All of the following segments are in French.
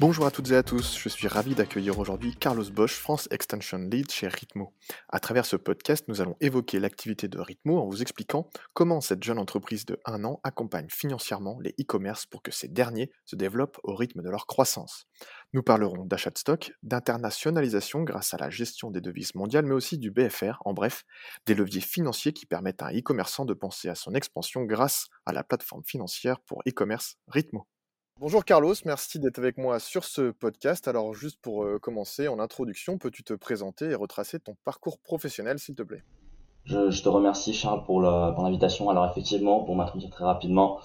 Bonjour à toutes et à tous, je suis ravi d'accueillir aujourd'hui Carlos Bosch, France Extension Lead chez Ritmo. À travers ce podcast, nous allons évoquer l'activité de Ritmo en vous expliquant comment cette jeune entreprise de 1 an accompagne financièrement les e-commerce pour que ces derniers se développent au rythme de leur croissance. Nous parlerons d'achat de stock, d'internationalisation grâce à la gestion des devises mondiales, mais aussi du BFR, en bref, des leviers financiers qui permettent à un e-commerçant de penser à son expansion grâce à la plateforme financière pour e-commerce Ritmo. Bonjour Carlos, merci d'être avec moi sur ce podcast. Alors juste pour euh, commencer, en introduction, peux-tu te présenter et retracer ton parcours professionnel s'il te plaît? Je, te remercie Charles pour l'invitation. Alors effectivement, pour m'introduire très rapidement,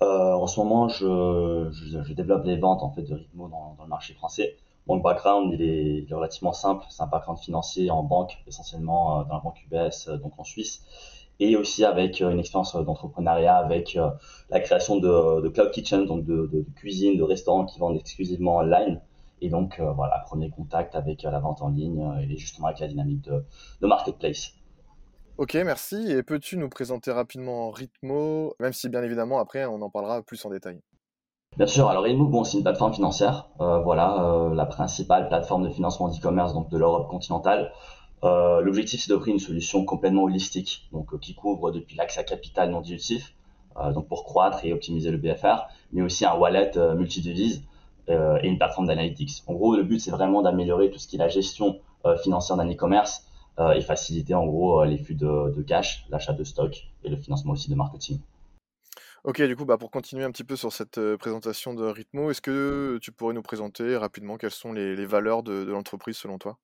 euh, en ce moment je, développe les ventes en fait de Ritmo dans, le marché français. Mon background il est, est relativement simple, c'est un background financier en banque, essentiellement euh, dans la banque UBS, donc en Suisse et aussi avec euh, une expérience euh, d'entrepreneuriat avec euh, la création de, de, cloud kitchen, donc de, de, cuisine, de restaurants qui vendent exclusivement online. Et donc voilà, premier contact avec la vente en ligne et justement avec la dynamique de, de marketplace. Ok, merci. Et peux-tu nous présenter rapidement Ritmo, même si bien évidemment après on en parlera plus en détail? Bien sûr. Alors Ritmo, bon, c'est une plateforme financière. Voilà, la principale plateforme de financement d'e-commerce donc de l'Europe continentale. Euh, l'objectif, c'est d'offrir une solution complètement holistique, donc euh, qui couvre depuis l'accès à capital non dilutif, euh, donc pour croître et optimiser le BFR, mais aussi un wallet multidevise et une plateforme d'analytics. En gros, le but, c'est vraiment d'améliorer tout ce qui est la gestion financière d'un e-commerce et faciliter en gros les flux de, cash, l'achat de stock et le financement aussi de marketing. Ok, du coup, bah, pour continuer un petit peu sur cette présentation de Ritmo, est-ce que tu pourrais nous présenter rapidement quelles sont les, valeurs de l'entreprise selon toi?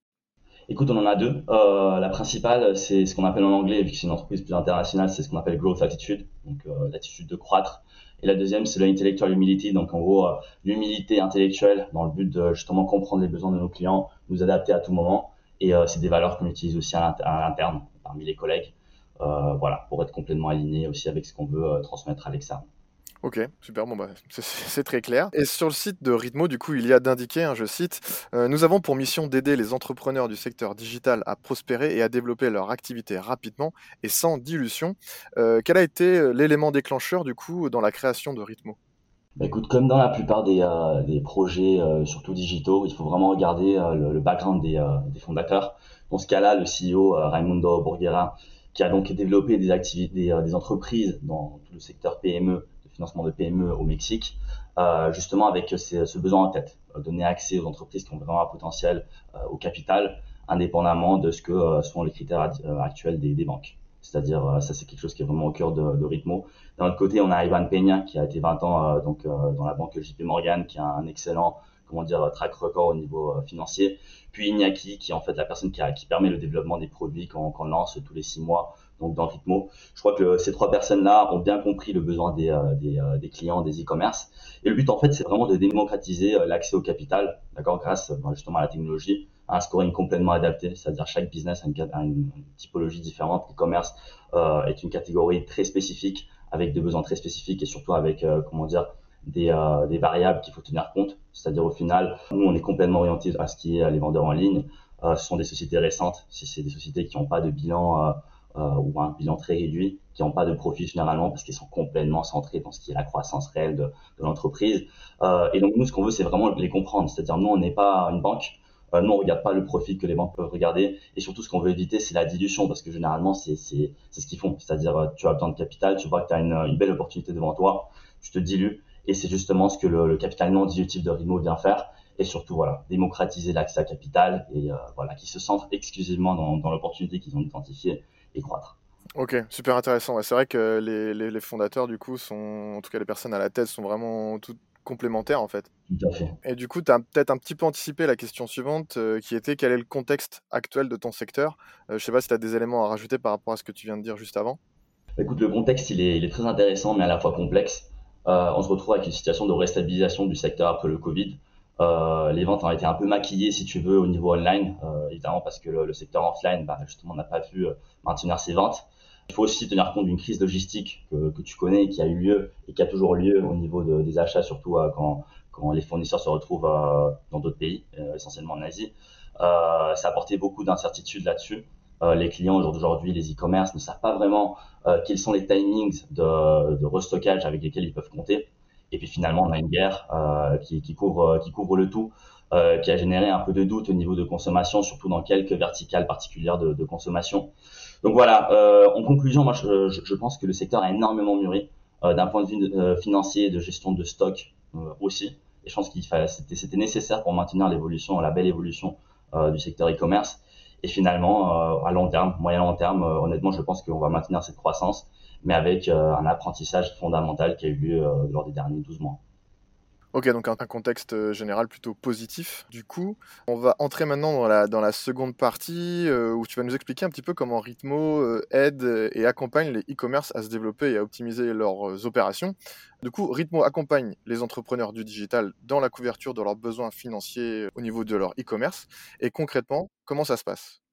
Écoute, on en a deux. Euh, la principale, c'est ce qu'on appelle en anglais, vu que c'est une entreprise plus internationale, c'est ce qu'on appelle growth attitude, donc euh, l'attitude de croître. Et la deuxième, c'est l'intellectual humility, donc en gros euh, l'humilité intellectuelle dans le but de justement comprendre les besoins de nos clients, nous adapter à tout moment. Et c'est des valeurs qu'on utilise aussi à l'interne parmi les collègues, voilà, pour être complètement aligné aussi avec ce qu'on veut transmettre à l'externe. Ok, super, bon bah, c'est très clair. Et sur le site de Ritmo, du coup, il y a d'indiquer, hein, je cite, euh, Nous avons pour mission d'aider les entrepreneurs du secteur digital à prospérer et à développer leur activité rapidement et sans dilution. Euh, quel a été euh, l'élément déclencheur, du coup, dans la création de Ritmo? Bah, écoute, comme dans la plupart des, projets, surtout digitaux, il faut vraiment regarder le, background des, fondateurs. Dans ce cas-là, le CEO Raimundo Borghera, qui a donc développé des activités, des entreprises dans tout le secteur PME financement de PME au Mexique, euh, justement avec ce besoin en tête, euh, donner accès aux entreprises qui ont vraiment un potentiel euh, au capital, indépendamment de ce que sont les critères actuels des, des banques. C'est-à-dire, ça c'est quelque chose qui est vraiment au cœur de, de. D'un autre côté, on a Ivan Peña qui a été 20 ans donc dans la banque JP Morgan, qui a un excellent comment dire track record au niveau financier. Puis Iñaki, qui est en fait la personne qui, a, qui permet le développement des produits qu'on lance tous les six mois donc dans Ritmo. Je crois que ces trois personnes-là ont bien compris le besoin des, euh, des, euh, des clients des e-commerce. Et le but, en fait, c'est vraiment de démocratiser euh, l'accès au capital, d'accord, grâce justement à la technologie, à un scoring complètement adapté, c'est-à-dire chaque business a une, typologie différente. L'e-commerce euh, est une catégorie très spécifique, avec des besoins très spécifiques et surtout avec, comment dire, des, euh, des variables qu'il faut tenir compte. C'est-à-dire au final, nous, on est complètement orienté à ce qui est les vendeurs en ligne. Euh, ce sont des sociétés récentes, c'est des sociétés qui n'ont pas de bilan euh, ou un bilan très réduit, qui n'ont pas de profit généralement parce qu'ils sont complètement centrés dans ce qui est la croissance réelle de, de l'entreprise. Euh, et donc nous, ce qu'on veut, c'est vraiment les comprendre. C'est-à-dire nous, on n'est pas une banque. Euh, nous, on regarde pas le profit que les banques peuvent regarder. Et surtout, ce qu'on veut éviter, c'est la dilution parce que généralement, c'est ce qu'ils font. C'est-à-dire, euh, tu as besoin de capital, tu vois que tu as une, une belle opportunité devant toi, tu te dilues. Et c'est justement ce que le, le capital non dilutif de Rimo vient faire et surtout voilà démocratiser l'accès à capital et euh, voilà qui se centre exclusivement dans, dans l'opportunité qu'ils ont identifiée et croître. Ok, super intéressant. c'est vrai que les, les, fondateurs, du coup, sont, en tout cas les personnes à la tête, sont vraiment toutes complémentaires en fait. Tout à fait. Et du coup, tu as peut-être un petit peu anticipé la question suivante euh, qui était quel est le contexte actuel de ton secteur? Euh, Je sais pas si tu as des éléments à rajouter par rapport à ce que tu viens de dire juste avant. Écoute, le contexte, il est, il est très intéressant, mais à la fois complexe. Euh, on se retrouve avec une situation de restabilisation du secteur après le Covid. Les ventes ont été un peu maquillées, si tu veux, au niveau online, évidemment parce que le, secteur offline, bah, justement, n'a pas pu maintenir ses ventes. Il faut aussi tenir compte d'une crise logistique que, que, tu connais, qui a eu lieu et qui a toujours lieu au niveau de, des achats, surtout quand, quand les fournisseurs se retrouvent dans d'autres pays, essentiellement en Asie. ça a apporté beaucoup d'incertitudes là-dessus. Euh, les clients aujourd'hui, les e-commerce ne savent pas vraiment euh, quels sont les timings de, de, restockage avec lesquels ils peuvent compter. Et puis finalement, on a une guerre euh, qui, qui, couvre, le tout, qui a généré un peu de doute au niveau de consommation, surtout dans quelques verticales particulières de, consommation. Donc voilà, en conclusion, moi je, pense que le secteur a énormément mûri d'un point de vue financier, de gestion de stock aussi. Et je pense qu'il c'était nécessaire pour maintenir l'évolution, la belle évolution du secteur e-commerce. Et finalement, euh, à long terme, moyen long terme, euh, honnêtement, je pense qu'on va maintenir cette croissance, mais avec euh, un apprentissage fondamental qui a eu lieu lors des derniers 12 mois. Ok, donc un, contexte général plutôt positif. Du coup, on va entrer maintenant dans la, seconde partie où tu vas nous expliquer un petit peu comment Ritmo aide et accompagne les e-commerce à se développer et à optimiser leurs opérations. Du coup, Ritmo accompagne les entrepreneurs du digital dans la couverture de leurs besoins financiers au niveau de leur e-commerce. Et concrètement, comment ça se passe?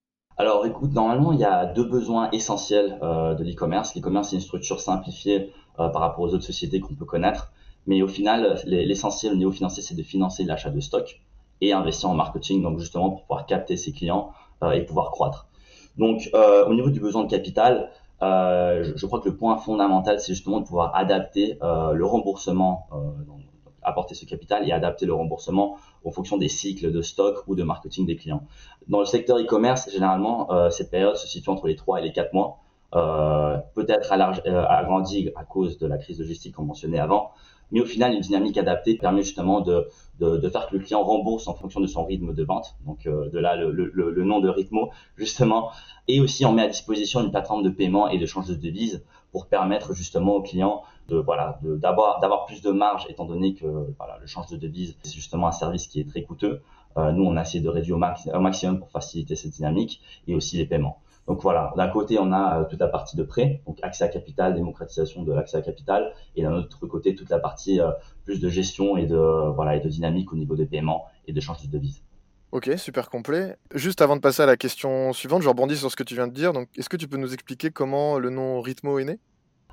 Alors écoute, normalement, il y a deux besoins essentiels euh, de l'e-commerce. L'e-commerce, c'est une structure simplifiée euh, par rapport aux autres sociétés qu'on peut connaître. Mais au final, l'essentiel au niveau financier, c'est de financer l'achat de stock et investir en marketing, donc justement pour pouvoir capter ses clients euh, et pouvoir croître. Donc au niveau du besoin de capital, je, crois que le point fondamental, c'est justement de pouvoir adapter le remboursement, apporter ce capital et adapter le remboursement en fonction des cycles de stock ou de marketing des clients. Dans le secteur e-commerce, généralement, euh, cette période se situe entre les 3 et les 4 mois. Euh, peut-être euh, agrandie à cause de la crise logistique qu'on mentionnait avant, mais au final, une dynamique adaptée permet justement de, faire que le client rembourse en fonction de son rythme de vente. Donc de là le, nom de Ritmo, justement. Et aussi, on met à disposition une plateforme de paiement et de change de devise pour permettre justement au client de d'avoir plus de marge étant donné que le change de devise c'est justement un service qui est très coûteux. Euh, nous, on a essayé de réduire au, maximum pour faciliter cette dynamique et aussi les paiements. Donc voilà, d'un côté, on a euh, toute la partie de prêt, donc accès à capital, démocratisation de l'accès à capital, et d'un autre côté, toute la partie euh, plus de gestion et de, et de dynamique au niveau des paiements et d'échange de devises. Ok, super complet. Juste avant de passer à la question suivante, je rebondis sur ce que tu viens de dire. Donc, est-ce que tu peux nous expliquer comment le nom Ritmo est né?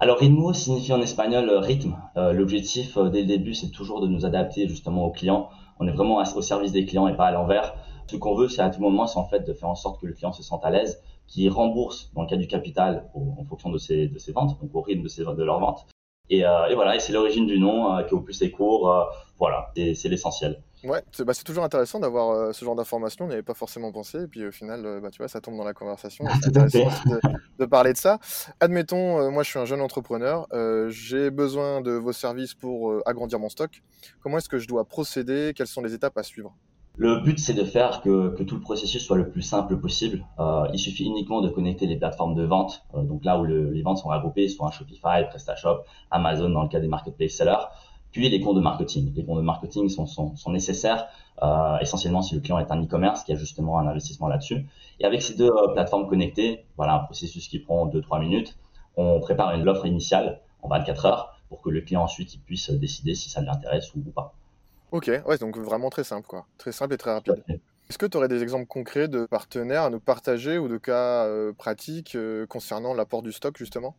Alors Ritmo signifie en espagnol euh, rythme. L'objectif dès le début, c'est toujours de nous adapter justement aux clients. On est vraiment au service des clients et pas à l'envers. Ce qu'on veut, c'est à tout moment, c'est en fait de faire en sorte que le client se sente à l'aise, qui rembourse dans le cas du capital en fonction de ses, de ses ventes, donc au rythme de, ses, de leurs ventes. Et, euh, et voilà, et c'est l'origine du nom euh, qui au plus c'est court. Euh, voilà, c'est l'essentiel. Ouais, c'est bah, toujours intéressant d'avoir euh, ce genre d'informations. On n'y avait pas forcément pensé. Et puis au final, euh, bah, tu vois, ça tombe dans la conversation. C'est intéressant de, de, parler de ça. Admettons, moi je suis un jeune entrepreneur. J'ai besoin de vos services pour agrandir mon stock. Comment est-ce que je dois procéder? Quelles sont les étapes à suivre? Le but, c'est de faire que, que, tout le processus soit le plus simple possible. Euh, il suffit uniquement de connecter les plateformes de vente, euh, donc là où le, les ventes sont regroupées, soit un Shopify, PrestaShop, Amazon dans le cas des marketplace sellers, puis les comptes de marketing. Les comptes de marketing sont, sont, sont nécessaires euh, essentiellement si le client est un e-commerce qui a justement un investissement là-dessus. Et avec ces deux euh, plateformes connectées, voilà un processus qui prend 2-3 minutes, on prépare une offre initiale en 24 heures pour que le client ensuite il puisse décider si ça l'intéresse ou, ou pas. Ok, ouais, donc vraiment très simple, quoi. Très simple et très rapide. Est-ce que tu aurais des exemples concrets de partenaires à nous partager ou de cas euh, pratiques euh, concernant l'apport du stock, justement?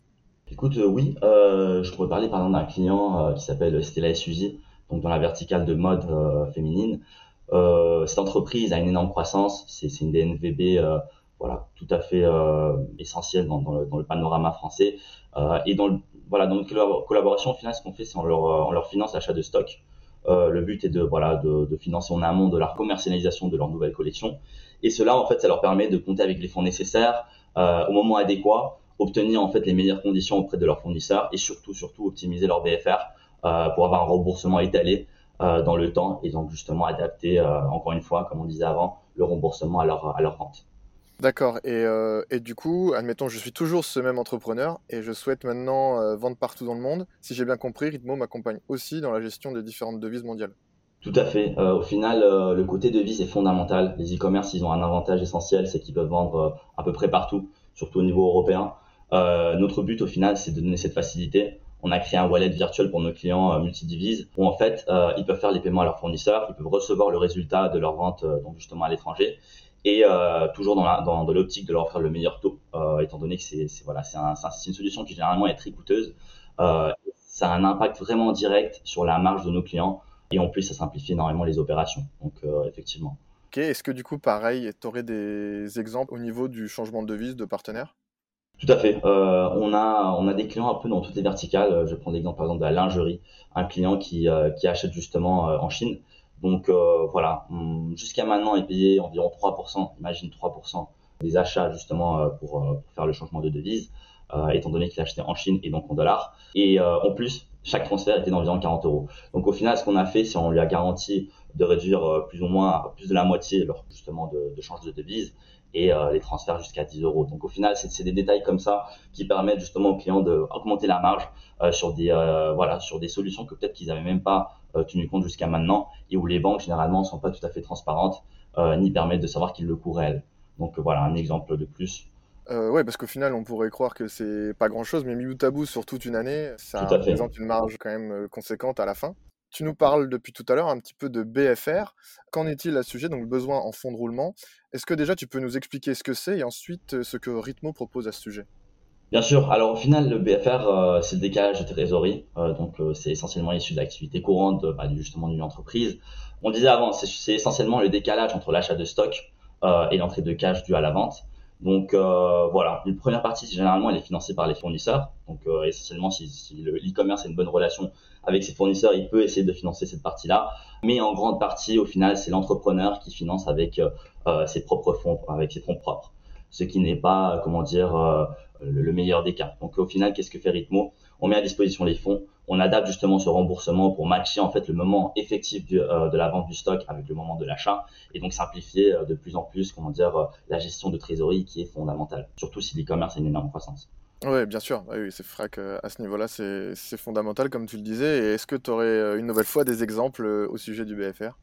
Écoute, euh, oui, je pourrais parler par exemple d'un client qui s'appelle Stella Suzy, donc dans la verticale de mode féminine. cette entreprise a une énorme croissance, c'est une DNVB voilà, tout à fait essentielle dans, le, panorama français. et dans, voilà, dans notre collaboration, au final, ce qu'on fait, c'est on leur, leur finance l'achat de stock. Euh, le but est de, voilà, de, financer en amont de la commercialisation de leur nouvelle collection. Et cela, en fait, ça leur permet de compter avec les fonds nécessaires euh, au moment adéquat, obtenir en fait les meilleures conditions auprès de leurs fournisseurs et surtout, surtout optimiser leur BFR euh, pour avoir un remboursement étalé euh, dans le temps et donc justement adapter, euh, encore une fois, comme on disait avant, le remboursement à leur, à leur vente. D'accord. Et, et, du coup, admettons, je suis toujours ce même entrepreneur et je souhaite maintenant vendre partout dans le monde. Si j'ai bien compris, Ritmo m'accompagne aussi dans la gestion des différentes devises mondiales. Tout à fait. Euh, au final, euh, le côté devise est fondamental. Les e-commerce, ils ont un avantage essentiel, c'est qu'ils peuvent vendre euh, à peu près partout, surtout au niveau européen. Notre but, au final, c'est de donner cette facilité on a créé un wallet virtuel pour nos clients euh, multidivises où en fait euh, ils peuvent faire les paiements à leurs fournisseurs, ils peuvent recevoir le résultat de leur vente euh, donc justement à l'étranger et toujours dans, la, dans, l'optique de leur offrir le meilleur taux étant donné que c'est voilà c'est un, une solution qui généralement est très coûteuse. ça a un impact vraiment direct sur la marge de nos clients et en plus ça simplifie énormément les opérations. Donc effectivement. Ok, est-ce que du coup pareil, tu aurais des exemples au niveau du changement de devise de partenaire tout à fait. Euh, on a on a des clients un peu dans toutes les verticales. Je prends l'exemple par exemple de la lingerie, un client qui euh, qui achète justement euh, en Chine. Donc voilà, jusqu'à maintenant est payé environ 3%, imagine 3% des achats justement pour, pour faire le changement de devise, étant donné qu'il achetait en Chine et donc en dollars. Et en plus, chaque transfert était d'environ 40 euros. Donc au final, ce qu'on a fait, c'est on lui a garanti de réduire plus ou moins plus de la moitié leur justement de, de change de devise et euh, les transferts jusqu'à 10 euros. Donc au final, c'est des détails comme ça qui permettent justement aux clients d'augmenter la marge euh, sur des euh, voilà sur des solutions que peut-être qu'ils n'avaient même pas tenu compte jusqu'à maintenant et où les banques généralement sont pas tout à fait transparentes ni permettent de savoir qu'ils le coût réel. Donc voilà un exemple de plus. Ouais, parce qu'au final, on pourrait croire que c'est pas grand chose, mais mis bout à bout sur toute une année, ça représente une marge quand même conséquente à la fin. Tu nous parles depuis tout à l'heure un petit peu de BFR. Qu'en est-il à ce sujet, donc le besoin en fonds de roulement? Est-ce que déjà tu peux nous expliquer ce que c'est et ensuite euh, ce que Ritmo propose à ce sujet? Bien sûr. Alors au final, le BFR, euh, c'est le décalage de trésorerie. Euh, donc c'est essentiellement issu de l'activité courante, bah, justement d'une entreprise. On disait avant, c'est essentiellement le décalage entre l'achat de stock et l'entrée de cash due à la vente. Donc euh, voilà, une première partie, généralement, elle est financée par les fournisseurs. Donc euh, essentiellement, si, si le e-commerce a une bonne relation avec ses fournisseurs, il peut essayer de financer cette partie-là. Mais en grande partie, au final, c'est l'entrepreneur qui finance avec euh, ses propres fonds, avec ses fonds propres. Ce qui n'est pas, comment dire, le, meilleur des cas. Donc au final, qu'est-ce que fait Ritmo? On met à disposition les fonds, on adapte justement ce remboursement pour matcher en fait le moment effectif euh, de la vente du stock avec le moment de l'achat et donc simplifier euh, de plus en plus, comment dire, euh, la gestion de trésorerie qui est fondamentale, surtout si l'e-commerce a une énorme croissance. Oui, bien sûr. oui, c'est vrai qu'à ce niveau-là, c'est fondamental, comme tu le disais. Est-ce que tu aurais une nouvelle fois des exemples au sujet du BFR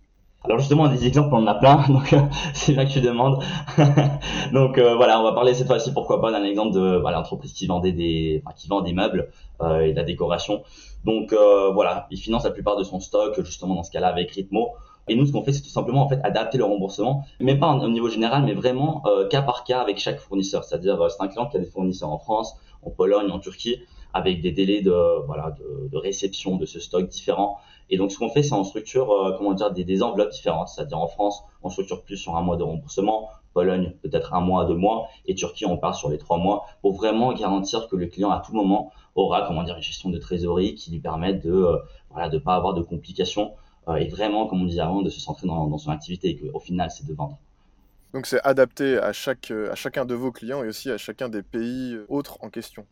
alors justement, des exemples, on en a plein, donc c'est bien que tu demandes. donc euh, voilà, on va parler cette fois-ci, pourquoi pas, d'un exemple de voilà, qui vendait des, enfin, qui vend des meubles euh, et de la décoration. Donc euh, voilà, il finance la plupart de son stock justement dans ce cas-là avec Ritmo. Et nous, ce qu'on fait, c'est tout simplement en fait adapter le remboursement, mais pas au niveau général, mais vraiment cas par cas avec chaque fournisseur. C'est-à-dire, c'est un client qui a des fournisseurs en France, en Pologne, en Turquie, avec des délais de voilà de, réception de ce stock différents. Et donc, ce qu'on fait, c'est en structure, euh, comment dire, des, enveloppes différentes. C'est-à-dire en France, on structure plus sur un mois de remboursement. Pologne, peut-être un mois, deux mois. Et Turquie, on part sur les trois mois pour vraiment garantir que le client, à tout moment, aura, comment dire, une gestion de trésorerie qui lui permette de, euh, voilà, de pas avoir de complications euh, et vraiment, comme on disait avant, de se centrer dans, son activité et qu'au final, c'est de vendre. Donc, c'est adapté à, chaque, à chacun de vos clients et aussi à chacun des pays autres en question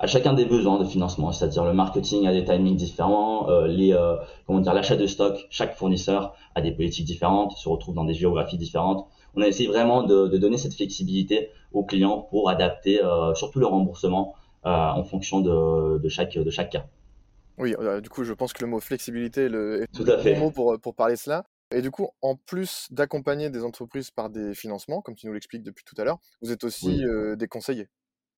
à chacun des besoins de financement, c'est-à-dire le marketing a des timings différents, euh, les euh, comment dire l'achat de stock, chaque fournisseur a des politiques différentes, se retrouve dans des géographies différentes. On a essayé vraiment de, de donner cette flexibilité aux clients pour adapter euh, surtout le remboursement en fonction de, de, chaque de chaque cas. Oui, du coup, je pense que le mot flexibilité est le, Tout à fait. bon mot pour, pour parler cela. Et du coup, en plus d'accompagner des entreprises par des financements, comme tu nous l'expliques depuis tout à l'heure, vous êtes aussi des conseillers.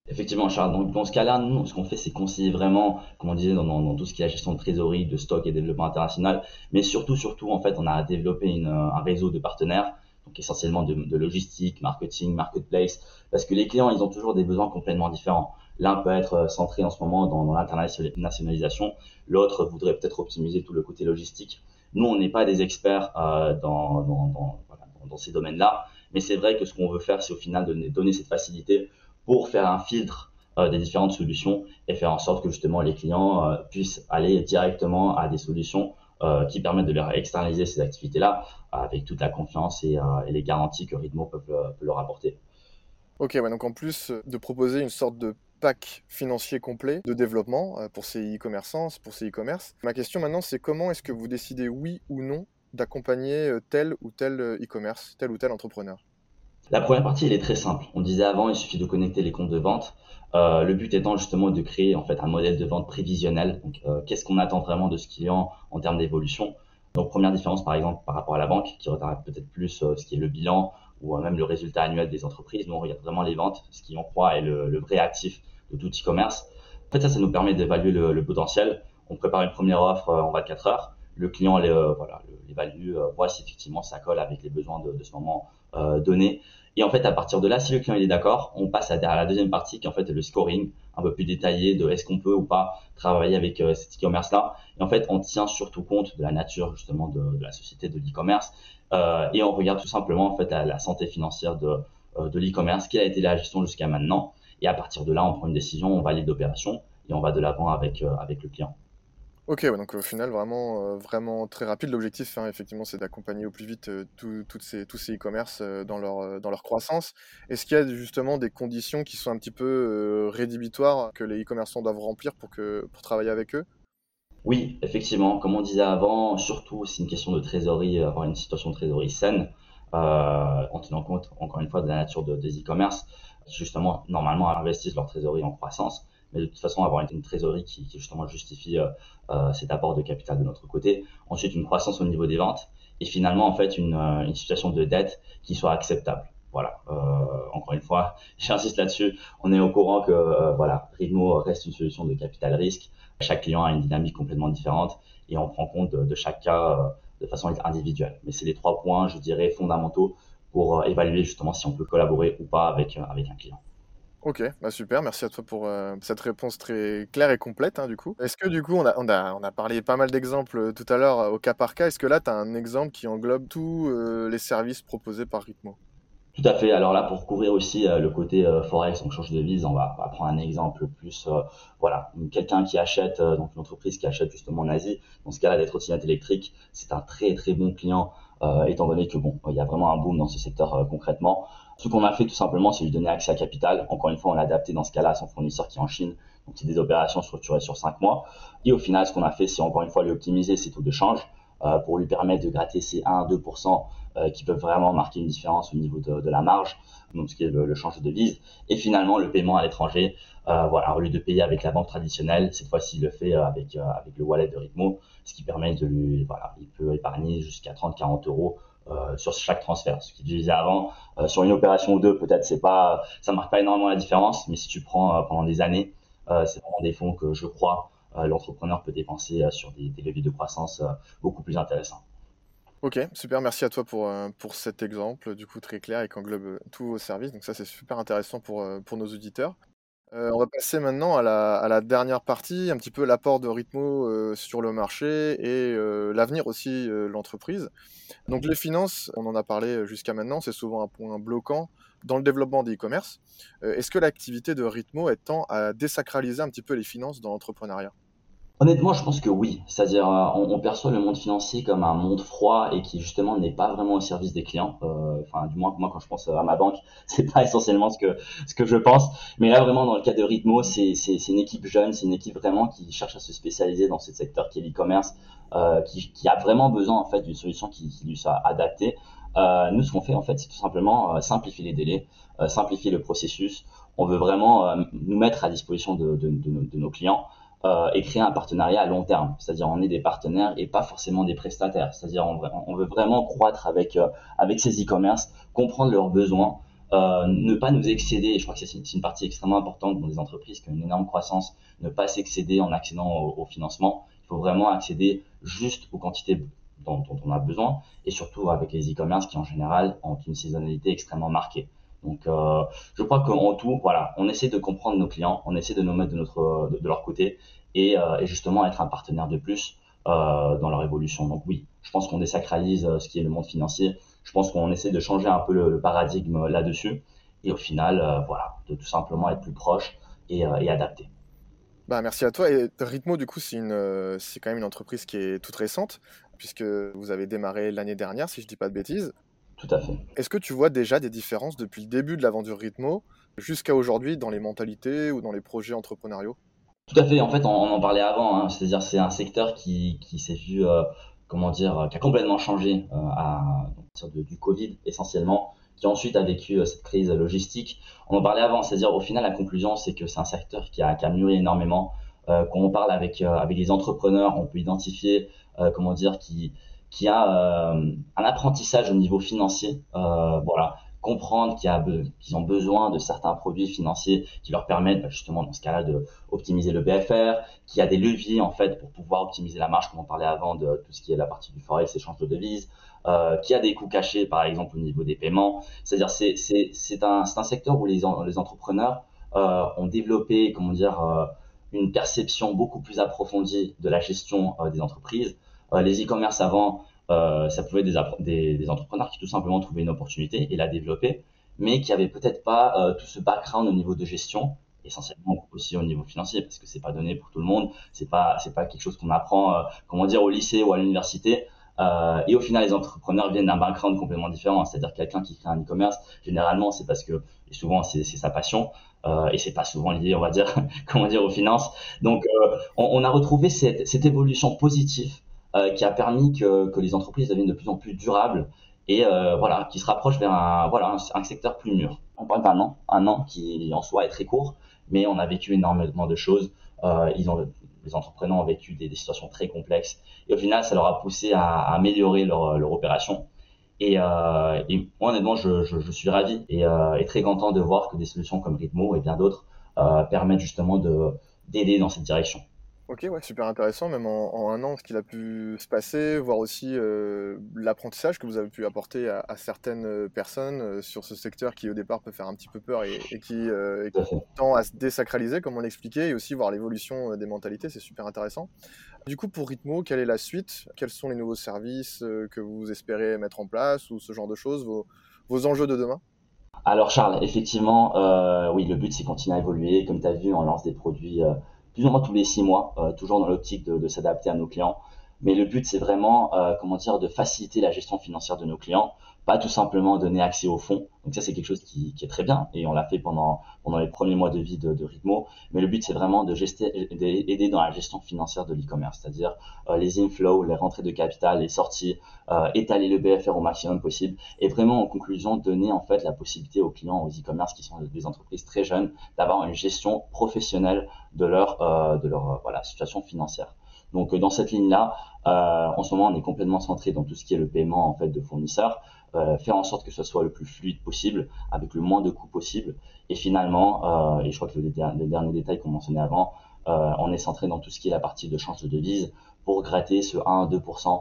Effectivement, Charles. Donc, dans ce cas-là, nous, ce qu'on fait, c'est conseiller vraiment, comme on disait, dans, dans, tout ce qui est la gestion de trésorerie, de stock et développement international. Mais surtout, surtout, en fait, on a développé une, un réseau de partenaires, donc essentiellement de, de, logistique, marketing, marketplace, parce que les clients, ils ont toujours des besoins complètement différents. L'un peut être euh, centré en ce moment dans, dans l'internationalisation, l'autre voudrait peut-être optimiser tout le côté logistique. Nous, on n'est pas des experts euh, dans, dans, voilà, dans, ces domaines-là, mais c'est vrai que ce qu'on veut faire, c'est au final donner, donner cette facilité pour faire un filtre euh, des différentes solutions et faire en sorte que justement les clients euh, puissent aller directement à des solutions euh, qui permettent de leur externaliser ces activités-là avec toute la confiance et, les garanties que Ritmo peut, leur apporter. Ok, donc en plus de proposer une sorte de pack financier complet de développement pour ces e-commerçants, pour ces e-commerce, ma question maintenant c'est comment est-ce que vous décidez oui ou non d'accompagner tel ou tel e-commerce, tel ou tel entrepreneur? La première partie, elle est très simple. On disait avant, il suffit de connecter les comptes de vente. Euh, le but étant justement de créer en fait un modèle de vente prévisionnel. Donc, euh, qu'est-ce qu'on attend vraiment de ce client en termes d'évolution? Donc, première différence par exemple par rapport à la banque, qui regarde peut-être plus euh, ce qui est le bilan ou même le résultat annuel des entreprises. Nous, on regarde vraiment les ventes, ce qui en croit est le, vrai actif de tout e-commerce. En fait, ça, ça nous permet d'évaluer le, potentiel. On prépare une première offre en 24 heures. Le client voilà, l'évalue, voit si effectivement ça colle avec les besoins de, de ce moment donné. Et en fait, à partir de là, si le client est d'accord, on passe à, la deuxième partie qui en fait est le scoring, un peu plus détaillé de est-ce qu'on peut ou pas travailler avec euh, cet e-commerce-là. Et en fait, on tient surtout compte de la nature justement de, la société de l'e-commerce euh, et on regarde tout simplement en fait la, la santé financière de, euh, de l'e-commerce, quelle a été la gestion jusqu'à maintenant. Et à partir de là, on prend une décision, on valide l'opération et on va de l'avant avec, euh, avec le client. Ok, donc au final, vraiment, euh, vraiment très rapide. L'objectif, hein, effectivement, c'est d'accompagner au plus vite euh, toutes ces, tous ces e-commerce euh, dans, leur, dans leur croissance. Est-ce qu'il y a justement des conditions qui sont un petit peu rédhibitoires que les e-commerçants doivent remplir pour, que, pour travailler avec eux? Oui, effectivement. Comme on disait avant, surtout, c'est une question de trésorerie, avoir une situation de trésorerie saine, en tenant compte, encore une fois, de la nature de, des e-commerce, justement, normalement, investissent leur trésorerie en croissance mais de toute façon avoir une, trésorerie qui, justement justifie euh, euh, cet apport de capital de notre côté. Ensuite, une croissance au niveau des ventes et finalement en fait une, euh, situation de dette qui soit acceptable. Voilà. Encore une fois, j'insiste là-dessus. On est au courant que euh, voilà, Ritmo reste une solution de capital risque. Chaque client a une dynamique complètement différente et on prend compte de, de chaque cas de façon individuelle. Mais c'est les trois points, je dirais, fondamentaux pour évaluer justement si on peut collaborer ou pas avec, avec un client. Ok, bah super, merci à toi pour euh, cette réponse très claire et complète, hein, du coup. Est-ce que du coup, on a, on a, on a parlé pas mal d'exemples euh, tout à l'heure euh, au cas par cas, est-ce que là, tu as un exemple qui englobe tous les services proposés par Ritmo Tout à fait, alors là, pour couvrir aussi le côté Forex, on change de devise, on va, prendre un exemple plus, voilà, quelqu'un qui achète, donc une entreprise qui achète justement en Asie, dans ce cas-là, des trottinettes électriques, c'est un très très bon client, étant donné que bon, il y a vraiment un boom dans ce secteur concrètement. Ce qu'on a fait tout simplement, c'est lui donner accès à capital. Encore une fois, on l'a adapté dans ce cas-là à son fournisseur qui est en Chine. Donc, c'est des opérations structurées sur 5 mois. Et au final, ce qu'on a fait, c'est encore une fois lui optimiser ses taux de change euh, pour lui permettre de gratter ces 1-2% euh, qui peuvent vraiment marquer une différence au niveau de, la marge, donc ce qui est le, change de devise. Et finalement, le paiement à l'étranger, euh, voilà, au lieu de payer avec la banque traditionnelle, cette fois-ci, il le fait avec, avec le wallet de Ritmo, ce qui permet de lui, voilà, il peut épargner jusqu'à 30-40 euros euh, sur chaque transfert. Ce qui disait avant, euh, sur une opération ou deux, peut-être c'est pas, ça marque pas énormément la différence, mais si tu prends euh, pendant des années, c'est vraiment des fonds que je crois l'entrepreneur peut dépenser sur des, des, leviers de croissance beaucoup plus intéressants. Ok, super, merci à toi pour, pour cet exemple, du coup très clair et qui englobe tous vos services. Donc ça c'est super intéressant pour, pour nos auditeurs. Euh, on va passer maintenant à la, dernière partie, un petit peu l'apport de Ritmo euh, sur le marché et euh, l'avenir aussi de l'entreprise. Donc les finances, on en a parlé jusqu'à maintenant, c'est souvent un point bloquant dans le développement des e-commerce. Est-ce que l'activité de Ritmo tend à désacraliser un petit peu les finances dans l'entrepreneuriat? Honnêtement, je pense que oui. C'est-à-dire, euh, on, perçoit le monde financier comme un monde froid et qui justement n'est pas vraiment au service des clients. Euh, enfin, du moins, moi, quand je pense à ma banque, c'est pas essentiellement ce que ce que je pense. Mais là, vraiment, dans le cas de Ritmo, c'est c'est une équipe jeune, c'est une équipe vraiment qui cherche à se spécialiser dans ce secteur qui est l'e-commerce, euh, qui, qui a vraiment besoin en fait d'une solution qui, qui lui soit adaptée. Euh, nous, ce qu'on fait en fait, c'est tout simplement euh, simplifier les délais, euh, simplifier le processus. On veut vraiment nous mettre à disposition de, de, de nos clients euh, et créer un partenariat à long terme. C'est-à-dire on est des partenaires et pas forcément des prestataires. C'est-à-dire on, veut vraiment croître avec euh, avec ces e-commerce, comprendre leurs besoins, euh, ne pas nous excéder. Je crois que c'est une, une, partie extrêmement importante dans des entreprises qui ont une énorme croissance. Ne pas s'excéder en accédant au, financement. Il faut vraiment accéder juste aux quantités dont, dont on a besoin et surtout avec les e-commerce qui en général ont une saisonnalité extrêmement marquée. Donc, euh, je crois qu'en tout, voilà, on essaie de comprendre nos clients, on essaie de nous mettre de notre, de, leur côté et, euh, et, justement être un partenaire de plus euh, dans leur évolution. Donc oui, je pense qu'on désacralise ce qui est le monde financier. Je pense qu'on essaie de changer un peu le, paradigme là-dessus et au final, voilà, de tout simplement être plus proche et, adapté. Bah, merci à toi. Et Ritmo, du coup, c'est quand même une entreprise qui est toute récente, puisque vous avez démarré l'année dernière, si je dis pas de bêtises. Tout à fait. Est-ce que tu vois déjà des différences depuis le début de l'aventure Ritmo jusqu'à aujourd'hui dans les mentalités ou dans les projets entrepreneuriaux? Tout à fait. En fait, on, en parlait avant. Hein. C'est-à-dire, c'est un secteur qui, qui s'est vu, euh, comment dire, qui a complètement changé euh, à partir du Covid essentiellement, qui ensuite a vécu euh, cette crise logistique. On en parlait avant. C'est-à-dire, au final, la conclusion, c'est que c'est un secteur qui a, qui a mûri énormément. quand on parle avec avec des entrepreneurs, on peut identifier, comment dire, qui qui a euh, un apprentissage au niveau financier, euh, voilà, comprendre qu'ils ont besoin de certains produits financiers qui leur permettent bah, justement dans ce cas-là de optimiser le BFR, qu'il y a des leviers en fait pour pouvoir optimiser la marge, comme on parlait avant de tout ce qui est la partie du forex, échange de devises, euh, qu'il y a des coûts cachés par exemple au niveau des paiements. C'est-à-dire c'est c'est un, un secteur où les, les entrepreneurs euh, ont développé comment dire euh, une perception beaucoup plus approfondie de la gestion des entreprises. Euh, les e-commerce avant euh, ça pouvait être des, des, entrepreneurs qui tout simplement trouvaient une opportunité et la développaient, mais qui avaient peut-être pas euh, tout ce background au niveau de gestion, essentiellement aussi au niveau financier, parce que c'est pas donné pour tout le monde, c'est pas c'est pas quelque chose qu'on apprend, euh, comment dire, au lycée ou à l'université. Euh, et au final, les entrepreneurs viennent d'un background complètement différent. C'est-à-dire quelqu'un qui crée un e-commerce, généralement, c'est parce que, et souvent, c'est sa passion. Euh, et c'est pas souvent lié, on va dire, comment dire, aux finances. Donc, on, on, a retrouvé cette, cette évolution positive qui a permis que, que, les entreprises deviennent de plus en plus durables et euh, voilà, qui se rapprochent vers un, voilà, un, secteur plus mûr. On parle d'un an, un an qui en soi est très court, mais on a vécu énormément de choses. Euh, ils ont, les entrepreneurs ont vécu des, des, situations très complexes et au final, ça leur a poussé à, à améliorer leur, leur opération. Et, euh, et, moi, honnêtement, je, je, je suis ravi et, euh, et, très content de voir que des solutions comme Ritmo et bien d'autres euh, permettent justement d'aider dans cette direction. Ok, ouais, super intéressant, même en, en un an, ce qu'il a pu se passer, voir aussi euh, l'apprentissage que vous avez pu apporter à, à certaines euh, personnes euh, sur ce secteur qui au départ peut faire un petit peu peur et, et qui, euh, et qui tend à se désacraliser, comme on l'expliquait, et aussi voir l'évolution des mentalités, c'est super intéressant. Du coup, pour Ritmo, quelle est la suite? Quels sont les nouveaux services que vous espérez mettre en place ou ce genre de choses, vos, vos enjeux de demain? Alors Charles, effectivement, oui, le but c'est continuer à évoluer. Comme tu as vu, on lance des produits plus ou moins tous les six mois, euh, toujours dans l'optique de, s'adapter à nos clients. Mais le but, c'est vraiment, euh, comment dire, de faciliter la gestion financière de nos clients, pas tout simplement donner accès au fonds. Donc ça, c'est quelque chose qui, qui, est très bien et on l'a fait pendant pendant les premiers mois de vie de, de Ritmo. Mais le but, c'est vraiment de d'aider dans la gestion financière de l'e-commerce, c'est-à-dire euh, les inflows, les rentrées de capital, les sorties, euh, étaler le BFR au maximum possible et vraiment en conclusion donner en fait la possibilité aux clients, aux e-commerce qui sont des entreprises très jeunes, d'avoir une gestion professionnelle de leur euh, de leur voilà situation financière. Donc dans cette ligne-là, euh, en ce moment, on est complètement centré dans tout ce qui est le paiement en fait de fournisseurs, euh, faire en sorte que ce soit le plus fluide possible, avec le moins de coûts possible. Et finalement, euh, et je crois que le, dernier détail qu'on mentionnait avant, euh, on est centré dans tout ce qui est la partie de change de devise pour gratter ce 1-2% euh,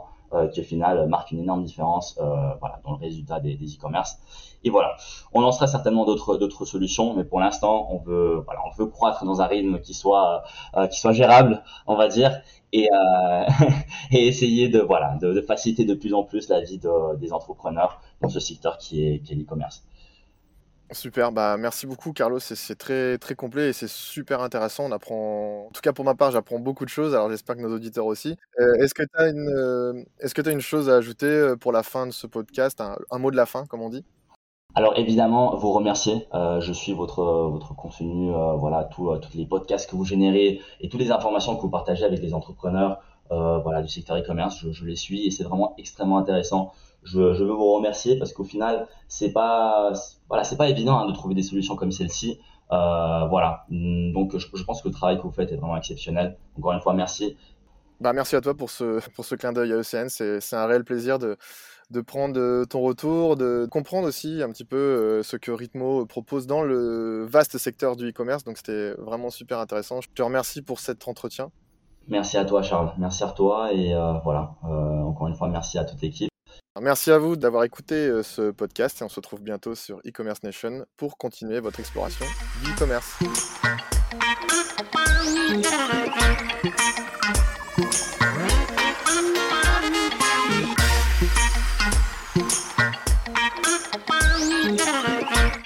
qui au final marque une énorme différence euh, voilà, dans le résultat des e-commerce. Et voilà, on lancera certainement d'autres d'autres solutions, mais pour l'instant, on veut voilà, on veut croître dans un rythme qui soit euh, qui soit gérable, on va dire, et, euh, et essayer de voilà de, de, faciliter de plus en plus la vie de, des entrepreneurs dans ce secteur qui est qui est l'e-commerce. Super, bah merci beaucoup Carlos, c'est très très complet et c'est super intéressant. On apprend, en tout cas pour ma part, j'apprends beaucoup de choses. Alors j'espère que nos auditeurs aussi. Euh, est-ce que tu as une, euh, est-ce une chose à ajouter euh, pour la fin de ce podcast, un, mot de la fin, comme on dit? Alors évidemment, vous remercier. Je suis votre votre contenu, voilà, tous les podcasts que vous générez et toutes les informations que vous partagez avec les entrepreneurs, voilà, du secteur e-commerce. Je, les suis et c'est vraiment extrêmement intéressant. Je, je veux vous remercier parce qu'au final, c'est pas voilà, c'est pas évident hein, de trouver des solutions comme celle-ci. voilà, donc je, je pense que le travail que vous faites est vraiment exceptionnel. Encore une fois, merci. Bah, merci à toi pour ce, pour ce clin d'œil à ECN. C'est un réel plaisir de, de prendre ton retour, de comprendre aussi un petit peu ce que Ritmo propose dans le vaste secteur du e-commerce. Donc c'était vraiment super intéressant. Je te remercie pour cet entretien. Merci à toi Charles, merci à toi et euh, voilà, euh, encore une fois merci à toute l'équipe. Merci à vous d'avoir écouté ce podcast et on se retrouve bientôt sur e-commerce nation pour continuer votre exploration du e-commerce.